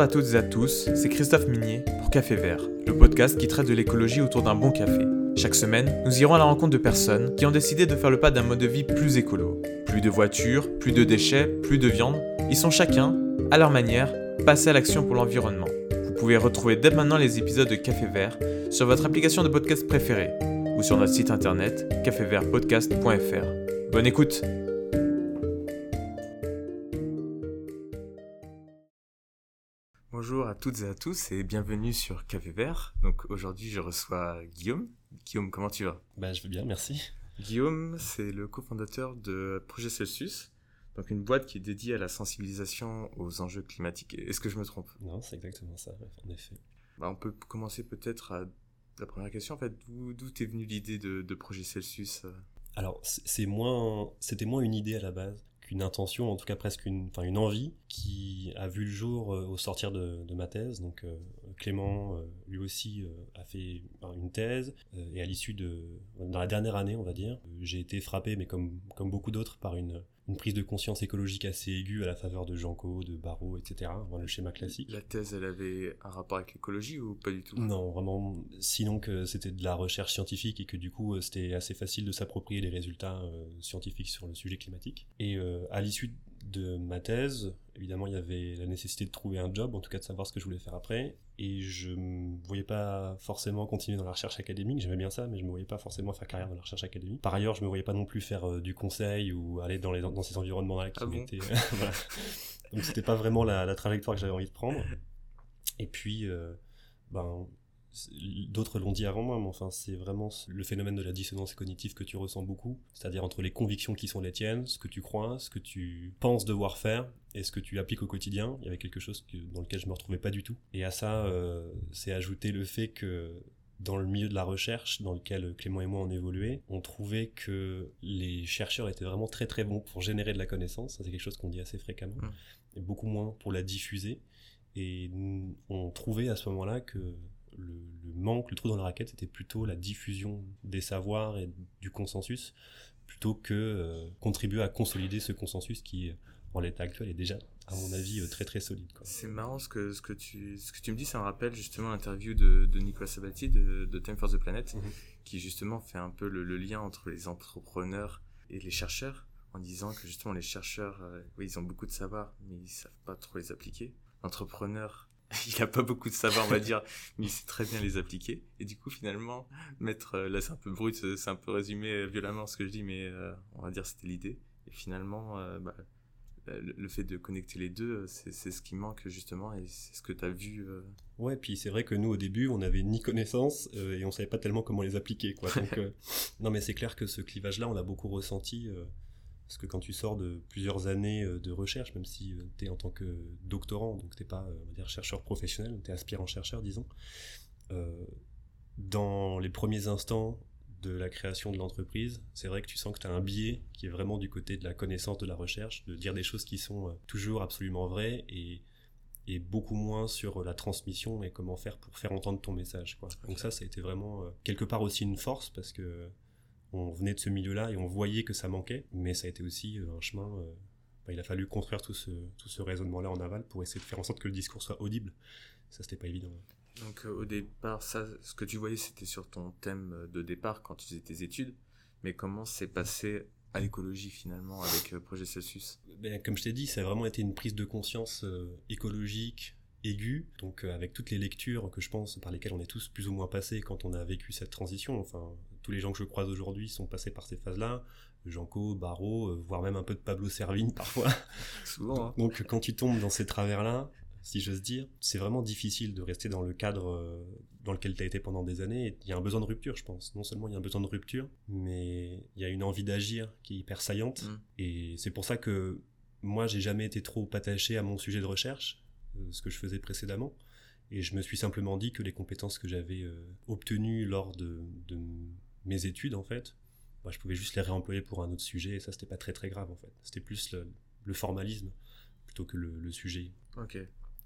À toutes et à tous, c'est Christophe Minier pour Café Vert, le podcast qui traite de l'écologie autour d'un bon café. Chaque semaine, nous irons à la rencontre de personnes qui ont décidé de faire le pas d'un mode de vie plus écolo. Plus de voitures, plus de déchets, plus de viande, ils sont chacun, à leur manière, passés à l'action pour l'environnement. Vous pouvez retrouver dès maintenant les épisodes de Café Vert sur votre application de podcast préférée ou sur notre site internet cafévertpodcast.fr. Bonne écoute Bonjour à toutes et à tous et bienvenue sur Café Vert. Donc aujourd'hui je reçois Guillaume. Guillaume, comment tu vas? Bah je vais bien, merci. Guillaume, c'est le cofondateur de Projet Celsius, donc une boîte qui est dédiée à la sensibilisation aux enjeux climatiques. Est-ce que je me trompe? Non, c'est exactement ça, en effet. Bah, on peut commencer peut-être à la première question. En fait, d'où t'es venue l'idée de, de, Projet Celsius? Alors, c'est moins, c'était moins une idée à la base une intention, en tout cas presque une, enfin une envie, qui a vu le jour euh, au sortir de, ma thèse. Donc euh, Clément, euh, lui aussi, a fait une thèse, et à l'issue de, dans la dernière année, on va dire, j'ai été frappé, mais comme, comme beaucoup d'autres, par une, une prise de conscience écologique assez aiguë à la faveur de Janco, de Barreau, etc. le schéma classique. La thèse, elle avait un rapport avec l'écologie ou pas du tout? Non, vraiment. Sinon que c'était de la recherche scientifique et que du coup c'était assez facile de s'approprier les résultats scientifiques sur le sujet climatique. Et à l'issue de ma thèse, évidemment, il y avait la nécessité de trouver un job, en tout cas de savoir ce que je voulais faire après. Et je ne voyais pas forcément continuer dans la recherche académique. J'aimais bien ça, mais je ne me voyais pas forcément faire carrière dans la recherche académique. Par ailleurs, je ne me voyais pas non plus faire euh, du conseil ou aller dans, les, dans ces environnements-là qui ah m'étaient. voilà. Donc, c'était pas vraiment la, trajectoire que j'avais envie de prendre. Et puis, euh, ben, D'autres l'ont dit avant moi, mais enfin, c'est vraiment le phénomène de la dissonance cognitive que tu ressens beaucoup, c'est-à-dire entre les convictions qui sont les tiennes, ce que tu crois, ce que tu penses devoir faire et ce que tu appliques au quotidien. Il y avait quelque chose dans lequel je me retrouvais pas du tout. Et à ça, euh, c'est ajouter le fait que dans le milieu de la recherche dans lequel Clément et moi on évolué, on trouvait que les chercheurs étaient vraiment très très bons pour générer de la connaissance, c'est quelque chose qu'on dit assez fréquemment, mmh. et beaucoup moins pour la diffuser. Et on trouvait à ce moment-là que le, manque, le trou dans la raquette, c'était plutôt la diffusion des savoirs et du consensus, plutôt que euh, contribuer à consolider ce consensus qui, en l'état actuel, est déjà, à mon avis, euh, très très solide. C'est marrant ce que, ce, que tu, ce que tu me dis, ça me rappelle justement l'interview de, de Nicolas Sabati de, de, Time for the Planet, mhm. qui justement fait un peu le, lien entre les entrepreneurs et les chercheurs, en disant que justement les chercheurs, euh, oui, ils ont beaucoup de savoir, mais ils savent pas trop les appliquer. L'entrepreneur, il a pas beaucoup de savoir, on va dire, mais il sait très bien les appliquer. Et du coup, finalement, mettre, euh, là c'est un peu brut, c'est un peu résumé euh, violemment ce que je dis, mais euh, on va dire c'était l'idée. Et finalement, bah, le, fait de connecter les deux, c'est ce qui manque justement, et c'est ce que tu as vu. Ouais, puis c'est vrai que nous au début, on n'avait ni connaissance et on savait pas tellement comment les appliquer, quoi. Donc, non, mais c'est clair que ce clivage-là, on l'a beaucoup ressenti. Parce que quand tu sors de plusieurs années euh, de recherche, même si euh, tu es en tant que doctorant, donc tu n'es pas on va dire, chercheur professionnel, tu es aspirant-chercheur, disons, euh, dans les premiers instants de la création de l'entreprise, c'est vrai que tu sens que tu as un biais qui est vraiment du côté de la connaissance de la recherche, de dire des choses qui sont toujours absolument vraies et, et beaucoup moins sur la transmission et comment faire pour faire entendre ton message. Quoi. Donc ça, ça a été vraiment quelque part aussi une force parce que on venait de ce milieu-là et on voyait que ça manquait, mais ça a été aussi euh, un chemin. Euh, bah, il a fallu construire tout ce, tout ce raisonnement-là en aval pour essayer de faire en sorte que le discours soit audible. Ça, c'était pas évident. Donc, euh, au départ, ça, ce que tu voyais, c'était sur ton thème de départ quand tu faisais tes études. Mais comment s'est passé à l'écologie finalement avec Projet Celsius? Ben, Comme je t'ai dit, ça a vraiment été une prise de conscience écologique, aiguë, donc avec toutes les lectures que je pense par lesquelles on est tous plus ou moins passés quand on a vécu cette transition. Enfin, tous les gens que je croise aujourd'hui sont passés par ces phases-là. Janco, Barreau, euh, voire même un peu de Pablo Servigne parfois. Souvent. Hein. Donc quand tu tombes dans ces travers-là, si j'ose dire, c'est vraiment difficile de rester dans le cadre euh, dans lequel tu as été pendant des années. Il y a un besoin de rupture, je pense. Non seulement il y a un besoin de rupture, mais il y a une envie d'agir qui est hyper saillante. Mm. Et c'est pour ça que moi, j'ai jamais été trop attaché à mon sujet de recherche, euh, ce que je faisais précédemment. Et je me suis simplement dit que les compétences que j'avais obtenues lors de, de mes études en fait, bah, je pouvais juste les réemployer pour un autre sujet et ça c'était pas très très grave en fait. C'était plus le, formalisme plutôt que le, sujet. Ok.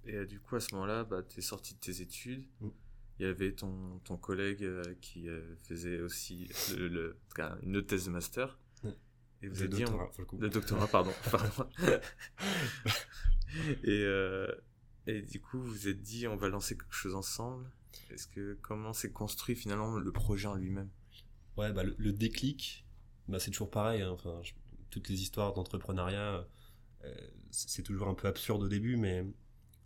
Et euh, du coup à ce moment-là, bah, tu es sorti de tes études. Mm. Il y avait ton, ton collègue euh, qui euh, faisait aussi le, une autre thèse de master. Mm. Et vous le doctorat, dit, le, doctorat, pardon. pardon. et Et du coup, vous vous êtes dit, on va lancer quelque chose ensemble. Est-ce que comment s'est construit finalement le projet en lui-même? Ouais, bah, le, déclic, bah, c'est toujours pareil. Hein. Enfin, toutes les histoires d'entrepreneuriat, euh, c'est toujours un peu absurde au début, mais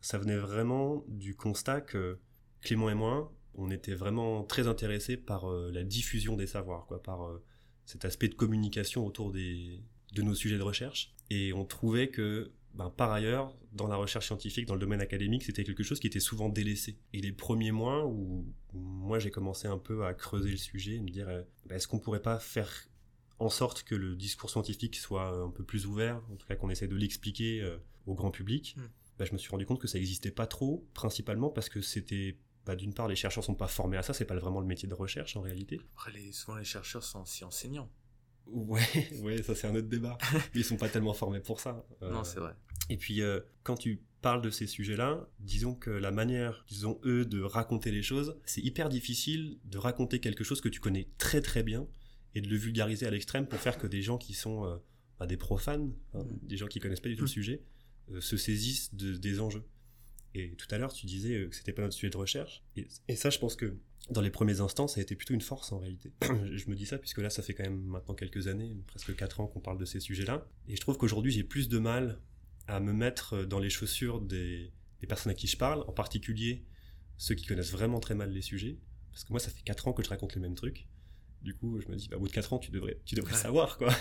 ça venait vraiment du constat que Clément et moi, on était vraiment très intéressés par euh, la diffusion des savoirs, quoi, par euh, cet aspect de communication autour des, de nos sujets de recherche. Et on trouvait que, ben, par ailleurs, dans la recherche scientifique, dans le domaine académique, c'était quelque chose qui était souvent délaissé. Et les premiers mois où, moi j'ai commencé un peu à creuser le sujet, me dire, ben, est-ce qu'on pourrait pas faire en sorte que le discours scientifique soit un peu plus ouvert, en tout cas qu'on essaie de l'expliquer euh, au grand public, hmm. ben, je me suis rendu compte que ça n'existait pas trop, principalement parce que c'était bah, d'une part, les chercheurs sont pas formés à ça, c'est pas vraiment le métier de recherche en réalité. Après, les, souvent les chercheurs sont aussi enseignants. Ouais, ouais, ça c'est un autre débat. Ils sont pas tellement formés pour ça. Euh. non, c'est vrai. Et puis, euh, quand tu parles de ces sujets-là, disons que la manière disons eux de raconter les choses, c'est hyper difficile de raconter quelque chose que tu connais très très bien et de le vulgariser à l'extrême pour faire que des gens qui sont euh, bah, des profanes, hein, mm. des gens qui connaissent pas du tout le mm. sujet, se saisissent de, des enjeux. Et tout à l'heure, tu disais que c'était pas notre sujet de recherche. Et, ça, je pense que dans les premiers instants, ça a été plutôt une force en réalité. je me dis ça puisque là, ça fait quand même maintenant quelques années, presque quatre ans qu'on parle de ces sujets-là. Et je trouve qu'aujourd'hui, j'ai plus de mal à me mettre dans les chaussures des, personnes à qui je parle, en particulier ceux qui connaissent vraiment très mal les sujets. Parce que moi, ça fait quatre ans que je raconte les mêmes trucs. Du coup, je me dis, bah, au bout de 4 ans, tu devrais, tu devrais savoir, quoi.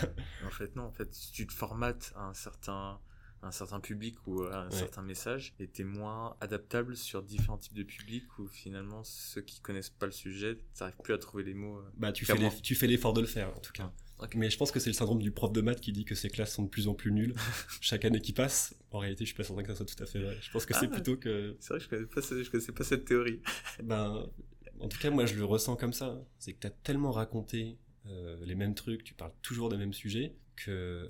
En fait, non, en fait, si tu te formates à un certain, un certain public ou un certain message était moins adaptable sur différents types de publics où finalement ceux qui connaissent pas le sujet n'arrivent plus à trouver les mots. Euh, bah tu fais, tu fais l'effort de le faire en tout cas. Mais je pense que c'est le syndrome du prof de maths qui dit que ses classes sont de plus en plus nulles chaque année qui passe. En réalité, je suis pas certain que ça soit tout à fait vrai. Je pense que c'est ah, plutôt que. C'est vrai, je connais pas, je connaissais pas cette théorie. ben, en tout cas, moi, je le ressens comme ça. C'est que tu as tellement raconté euh, les mêmes trucs, tu parles toujours des mêmes sujets que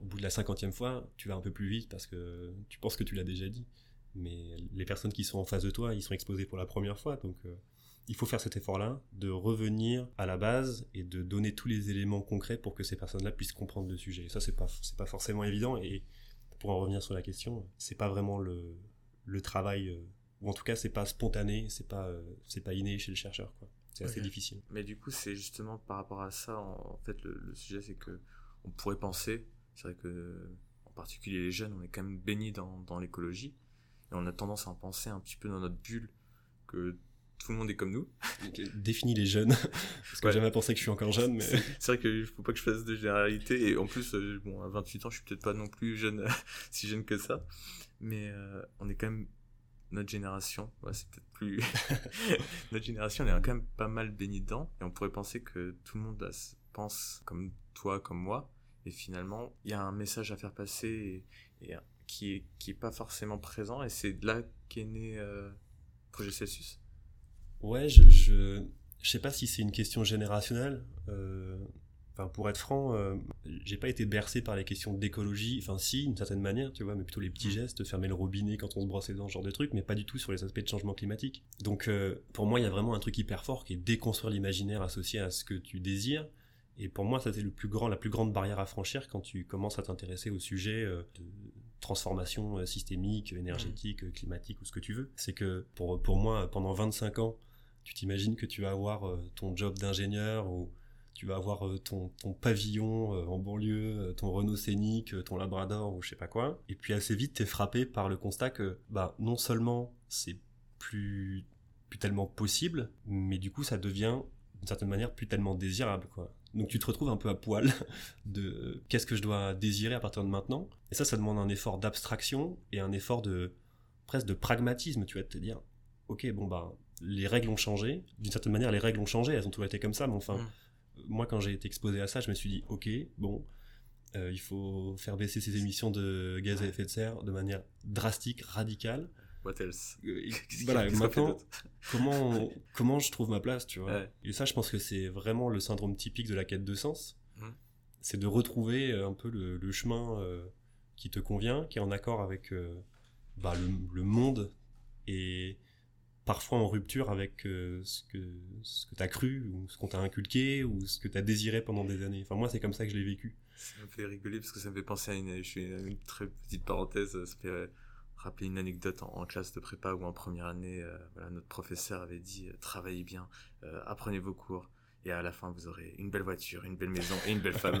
au bout de la cinquantième fois, tu vas un peu plus vite parce que tu penses que tu l'as déjà dit. Mais les personnes qui sont en face de toi, ils sont exposés pour la première fois. Donc euh, il faut faire cet effort-là, de revenir à la base et de donner tous les éléments concrets pour que ces personnes-là puissent comprendre le sujet. Et ça, c'est pas, c'est pas forcément évident. Et pour en revenir sur la question, c'est pas vraiment le, le travail, euh, ou en tout cas, c'est pas spontané, c'est pas, euh, c'est pas inné chez le chercheur. Quoi. C'est assez difficile. Mais du coup, c'est justement par rapport à ça, en, fait, le, le sujet, c'est que on pourrait penser c'est vrai que, en particulier les jeunes, on est quand même baignés dans, dans l'écologie. Et on a tendance à en penser un petit peu dans notre bulle que tout le monde est comme nous. Définis les jeunes. Parce que ouais. jamais pensé que je suis encore jeune, mais. C'est vrai qu'il faut pas que je fasse de généralité. Et en plus, euh, bon, à 28 ans, je suis peut-être pas non plus jeune, si jeune que ça. Mais euh, on est quand même notre génération, ouais, c'est peut-être plus notre génération, on est quand même pas mal baigné dedans et on pourrait penser que tout le monde pense comme toi, comme moi, et finalement il y a un message à faire passer et, qui est qui est pas forcément présent et c'est là qu'est né euh, Projet Celsius ouais je, je, je sais pas si c'est une question générationnelle euh, Enfin, pour être franc, euh, j'ai pas été bercé par les questions d'écologie. Enfin, si, d'une certaine manière, tu vois, mais plutôt les petits mm. gestes, fermer le robinet quand on se brosse les dents, ce genre de trucs, mais pas du tout sur les aspects de changement climatique. Donc, pour moi, il y a vraiment un truc hyper fort qui est déconstruire l'imaginaire associé à ce que tu désires et pour moi, ça c'est le plus grand, la plus grande barrière à franchir quand tu commences à t'intéresser au sujet euh, de transformation euh, systémique, énergétique, mmh. climatique ou ce que tu veux. C'est que pour, pour moi, pendant 25 ans, tu t'imagines que tu vas avoir euh, ton job d'ingénieur ou tu vas avoir ton, ton pavillon en banlieue, ton Renault Scénic, ton Labrador ou je sais pas quoi. Et puis assez vite, t'es frappé par le constat que bah non seulement c'est plus, plus tellement possible, mais du coup ça devient d'une certaine manière plus tellement désirable quoi. Donc tu te retrouves un peu à poil de qu'est-ce que je dois désirer à partir de maintenant. Et ça, ça demande un effort d'abstraction et un effort de presque de pragmatisme. Tu vas te dire, ok, bon bah les règles ont changé. D'une certaine manière, les règles ont changé. Elles ont toujours été comme ça, mais enfin, mm. moi quand j'ai été exposé à ça, je me suis dit, ok, bon, euh, il faut faire baisser ces émissions de gaz à effet de serre de manière drastique, radicale. What else? Euh, Voilà, maintenant, comment, comment je trouve ma place, tu vois? Et ça, je pense que c'est vraiment le syndrome typique de la quête de sens. Mmh. C'est de retrouver euh, un peu le, chemin euh, qui te convient, qui est en accord avec bah, le, monde et parfois en rupture avec ce que, ce que tu as cru ou ce qu'on t'a inculqué ou ce que tu as désiré pendant des années. Enfin, moi, c'est comme ça que je l'ai vécu. Ça me fait rigoler parce que ça me fait penser à une, je une très petite parenthèse, ça fait rappeler une anecdote en, classe de prépa où en première année, voilà, notre professeur avait dit travaillez bien, apprenez vos cours, et à la fin vous aurez une belle voiture, une belle maison et une belle femme.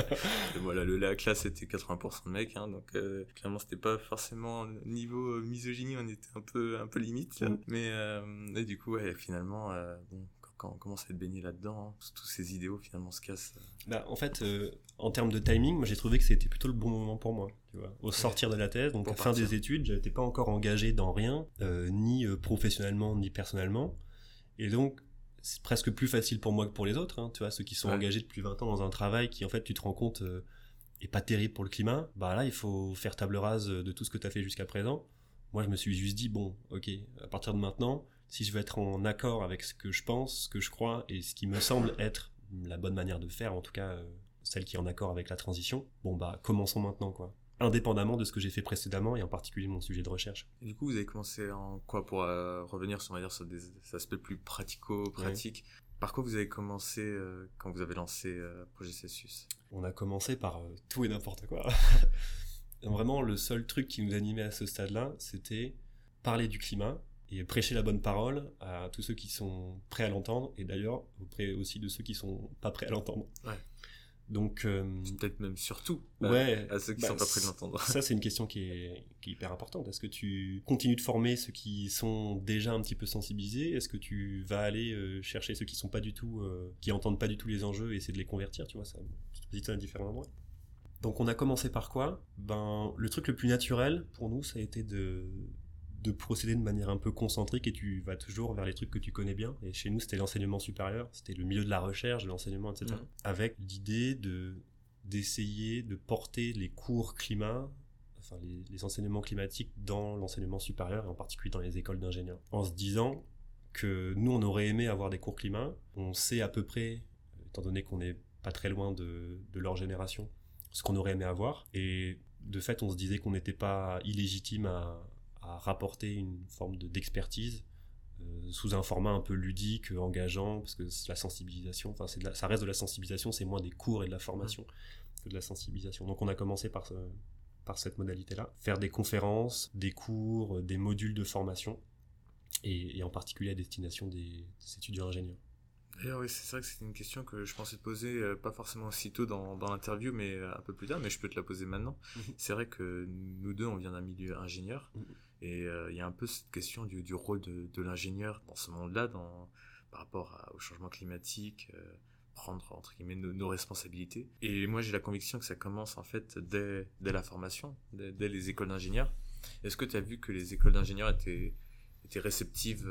voilà, le, la classe était 80% de mecs, hein, donc euh, clairement c'était pas forcément niveau euh, misogynie, on était un peu un peu limite, mm. mais euh, du coup ouais, finalement bon quand on commence à être baigné là-dedans, hein, tous ces idéaux finalement se cassent. Bah, en fait, en termes de timing, moi j'ai trouvé que c'était plutôt le bon moment pour moi. Tu vois. Au sortir de la thèse, donc à la fin des études, j'étais pas encore engagé dans rien, ni professionnellement ni personnellement, et donc c'est presque plus facile pour moi que pour les autres, hein, tu vois, ceux qui sont engagés depuis 20 ans dans un travail qui, en fait, tu te rends compte, euh, est pas terrible pour le climat, bah là, il faut faire table rase de tout ce que tu as fait jusqu'à présent. Moi, je me suis juste dit, bon, ok, à partir de maintenant, si je veux être en accord avec ce que je pense, ce que je crois et ce qui me semble être la bonne manière de faire, en tout cas, euh, celle qui est en accord avec la transition, bon, bah, commençons maintenant, quoi indépendamment de ce que j'ai fait précédemment et en particulier mon sujet de recherche. Et du coup, vous avez commencé en quoi pour euh, revenir sur, on va dire, sur des aspects plus pratico-pratiques Par quoi vous avez commencé euh, quand vous avez lancé euh, Projet Celsius? On a commencé par tout et n'importe quoi. Vraiment, le seul truc qui nous animait à ce stade-là, c'était parler du climat et prêcher la bonne parole à tous ceux qui sont prêts à l'entendre et d'ailleurs auprès aussi de ceux qui sont pas prêts à l'entendre. Ouais. Donc euh, peut-être même surtout ouais, à ceux qui bah, sont pas prêts de l'entendre. Ça c'est une question qui est, qui est hyper importante. Est-ce que tu continues de former ceux qui sont déjà un petit peu sensibilisés? Est-ce que tu vas aller euh, chercher ceux qui sont pas du tout, euh, qui entendent pas du tout les enjeux et essayer de les convertir? Tu vois, ça, tu te à différents endroits. Donc on a commencé par quoi? Ben le truc le plus naturel pour nous, ça a été de de procéder de manière un peu concentrique et tu vas toujours vers les trucs que tu connais bien. Et chez nous, c'était l'enseignement supérieur, c'était le milieu de la recherche, de l'enseignement, etc. Mmh. Avec l'idée de d'essayer de porter les cours climat, enfin les, enseignements climatiques dans l'enseignement supérieur et en particulier dans les écoles d'ingénieurs. En se disant que nous, on aurait aimé avoir des cours climat, on sait à peu près, étant donné qu'on n'est pas très loin de, de leur génération, ce qu'on aurait aimé avoir. Et de fait, on se disait qu'on n'était pas illégitime à, à rapporter une forme d'expertise euh, sous un format un peu ludique, engageant, parce que la sensibilisation, enfin ça reste de la sensibilisation, c'est moins des cours et de la formation que de la sensibilisation. Donc on a commencé par, par cette modalité-là, faire des conférences, des cours, des modules de formation, et, en particulier à destination des, des étudiants ingénieurs. D'ailleurs, oui, c'est vrai que c'était une question que je pensais te poser, euh, pas forcément aussitôt dans, dans l'interview, mais euh, un peu plus tard, mais je peux te la poser maintenant. Mhm. C'est vrai que nous deux, on vient d'un milieu ingénieur, mhm. Et euh, il y a un peu cette question du, du rôle de, de l'ingénieur dans ce monde-là, dans, par rapport au changement climatique, prendre, entre guillemets, nos, responsabilités. Et moi, j'ai la conviction que ça commence, en fait, dès, dès la formation, dès, dès les écoles d'ingénieurs. Est-ce que tu as vu que les écoles d'ingénieurs étaient, étaient réceptives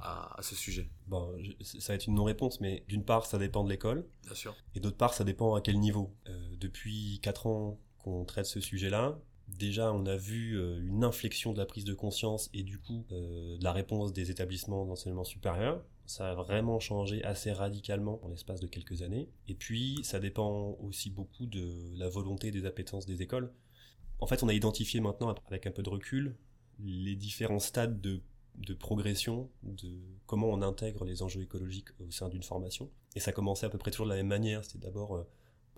à, ce sujet? Bon, ça va être une non-réponse, mais d'une part, ça dépend de l'école. Bien sûr. Et d'autre part, ça dépend à quel niveau. Euh, depuis 4 ans qu'on traite ce sujet-là, déjà, on a vu euh, une inflexion de la prise de conscience et du coup, euh, de la réponse des établissements d'enseignement supérieur. Ça a vraiment changé assez radicalement en l'espace de quelques années. Et puis, ça dépend aussi beaucoup de la volonté des appétences des écoles. En fait, on a identifié maintenant, avec un peu de recul, les différents stades de progression, de comment on intègre les enjeux écologiques au sein d'une formation. Et ça commençait à peu près toujours de la même manière. C'était d'abord euh,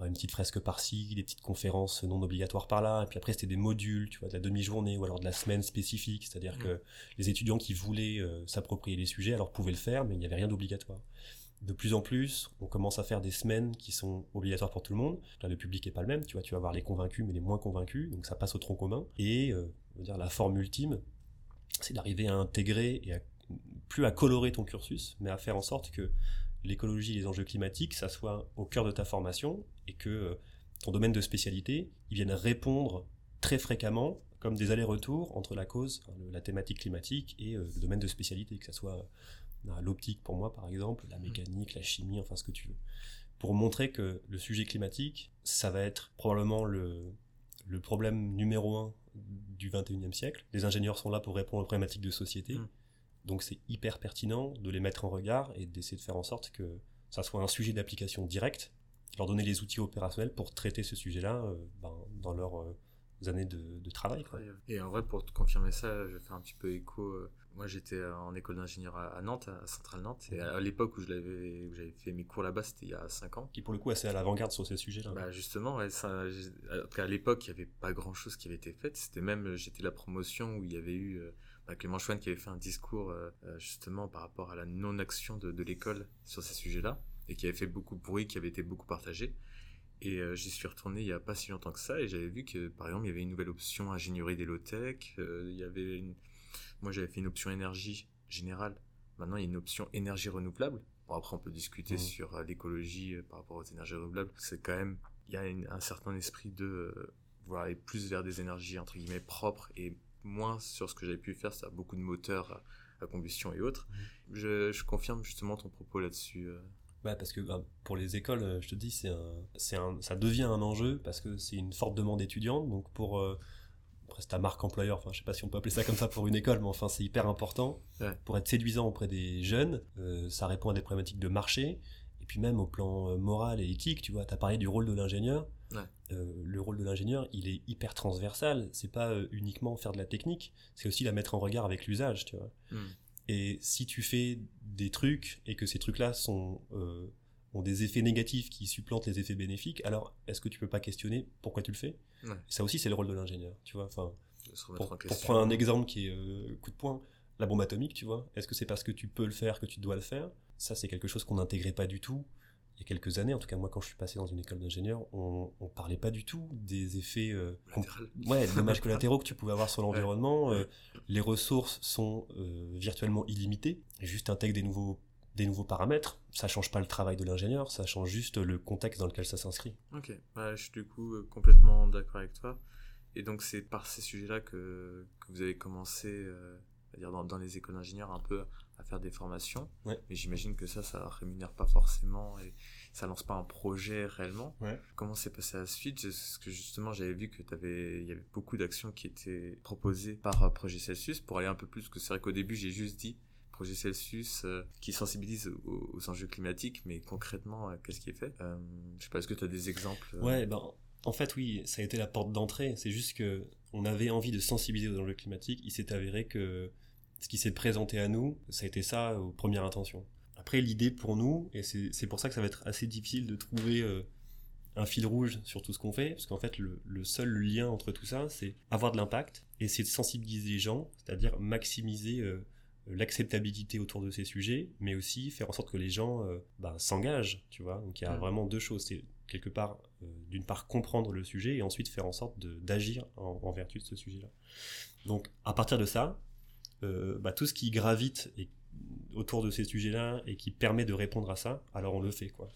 une petite fresque par-ci, des petites conférences non obligatoires par-là, et puis après c'était des modules, tu vois, de la demi-journée ou alors de la semaine spécifique, c'est-à-dire que les étudiants qui voulaient euh, s'approprier les sujets, alors pouvaient le faire, mais il n'y avait rien d'obligatoire. De plus en plus, on commence à faire des semaines qui sont obligatoires pour tout le monde. Là, le public est pas le même, tu vois, tu vas avoir les convaincus mais les moins convaincus, donc ça passe au tronc commun. Et, euh, dire, la forme ultime, c'est d'arriver à intégrer et plus à colorer ton cursus, mais à faire en sorte que l'écologie et les enjeux climatiques, ça soit au cœur de ta formation et que euh, ton domaine de spécialité, il vienne répondre très fréquemment comme des allers-retours entre la cause, la thématique climatique et euh, le domaine de spécialité, que ce soit euh, l'optique pour moi par exemple, la mécanique, la chimie, enfin ce que tu veux. Pour montrer que le sujet climatique, ça va être probablement le, le problème numéro un du 21e siècle. Les ingénieurs sont là pour répondre aux problématiques de société. Donc c'est hyper pertinent de les mettre en regard et d'essayer de faire en sorte que ça soit un sujet d'application directe, leur donner les outils opérationnels pour traiter ce sujet-là euh, ben, dans leurs euh, années de, travail. Et en vrai, pour te confirmer ça, je vais faire un petit peu écho. Euh, moi, j'étais en école d'ingénieur à, Nantes, à Centrale Nantes. Et à l'époque où j'avais fait mes cours là-bas, c'était il y a 5 ans. Qui, pour le coup, assez à l'avant-garde sur ces sujets-là. Bah, justement, ouais, ça, à l'époque, il n'y avait pas grand-chose qui avait été fait. C'était même, j'étais la promotion où il y avait eu euh, bah, Clément Chouane qui avait fait un discours, euh, euh, justement, par rapport à la non-action de, de l'école sur ces sujets-là. Et qui avait fait beaucoup de bruit, qui avait été beaucoup partagé. Et j'y suis retourné il n'y a pas si longtemps que ça. Et j'avais vu que, par exemple, il y avait une nouvelle option ingénierie des low-tech. il y avait une moi, j'avais fait une option énergie générale. Maintenant, il y a une option énergie renouvelable. Bon, après, on peut discuter mmh. sur euh, l'écologie euh, par rapport aux énergies renouvelables. C'est quand même, il y a un certain esprit de euh, aller plus vers des énergies entre guillemets propres et moins sur ce que j'avais pu faire, c'est beaucoup de moteurs à, combustion et autres. Mmh. Je, confirme justement ton propos là-dessus. Bah parce que bah, pour les écoles, je te dis, c'est un, un, ça devient un enjeu parce que c'est une forte demande étudiante. Donc pour après c'est ta marque employeur, enfin je sais pas si on peut appeler ça comme ça pour une école, mais enfin c'est hyper important pour être séduisant auprès des jeunes. Euh, ça répond à des problématiques de marché et puis même au plan euh, moral et éthique, tu vois, tu as parlé du rôle de l'ingénieur. Euh, le rôle de l'ingénieur, il est hyper transversal. C'est pas uniquement faire de la technique, c'est aussi la mettre en regard avec l'usage, tu vois. Hmm. Et si tu fais des trucs et que ces trucs-là sont ont des effets négatifs qui supplantent les effets bénéfiques, alors est-ce que tu peux pas questionner pourquoi tu le fais? Ça aussi, c'est le rôle de l'ingénieur, tu vois. Enfin, pour, prendre un exemple qui est euh, coup de poing, la bombe atomique, tu vois. Est-ce que c'est parce que tu peux le faire que tu dois le faire? Ça, c'est quelque chose qu'on n'intégrait pas du tout il y a quelques années, en tout cas moi quand je suis passé dans une école d'ingénieur, on, on parlait pas du tout des effets, euh, ouais, dommages collatéraux que tu pouvais avoir sur l'environnement. Euh, les ressources sont virtuellement illimitées. Et juste intègre des nouveaux des nouveaux paramètres, ça change pas le travail de l'ingénieur, ça change juste le contexte dans lequel ça s'inscrit. Ok, je suis du coup euh, complètement d'accord avec toi. Et donc c'est par ces sujets-là que, que, vous avez commencé, euh, à dire dans, dans, les écoles d'ingénieurs, un peu à faire des formations. Ouais. Mais j'imagine que ça, ça rémunère pas forcément et ça lance pas un projet réellement. Ouais. Comment s'est passé la suite? Parce que justement, j'avais vu que il y avait beaucoup d'actions qui étaient proposées par euh, Projet Celsius pour aller un peu plus. Que c'est vrai qu'au début, j'ai juste dit projet Celsius euh, qui sensibilise aux, enjeux climatiques, mais concrètement, euh, qu'est-ce qui est fait? Euh, Je sais pas, est-ce que tu as des exemples Ouais, ben, en fait, oui, ça a été la porte d'entrée. C'est juste que on avait envie de sensibiliser aux enjeux climatiques. Il s'est avéré que ce qui s'est présenté à nous, ça a été ça aux premières intentions. Après, l'idée pour nous, et c'est pour ça que ça va être assez difficile de trouver un fil rouge sur tout ce qu'on fait, parce qu'en fait, le, le, seul lien entre tout ça, c'est avoir de l'impact, essayer de sensibiliser les gens, c'est-à-dire maximiser l'acceptabilité autour de ces sujets, mais aussi faire en sorte que les gens euh, bah, s'engagent, tu vois. Donc il y a vraiment deux choses. C'est quelque part, euh, d'une part, comprendre le sujet et ensuite faire en sorte d'agir en, vertu de ce sujet-là. Donc à partir de ça, euh, bah, tout ce qui gravite autour de ces sujets-là et qui permet de répondre à ça, alors on le fait, quoi.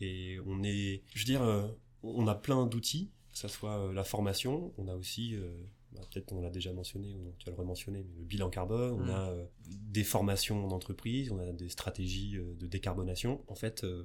Et on est, je veux dire, on a plein d'outils, que ce soit la formation, on a aussi bah, peut-être on l'a déjà mentionné, ou tu vas le rementionner, mais le bilan carbone, on mm. a euh, des formations en entreprise, on a des stratégies euh, de décarbonation. En fait, euh,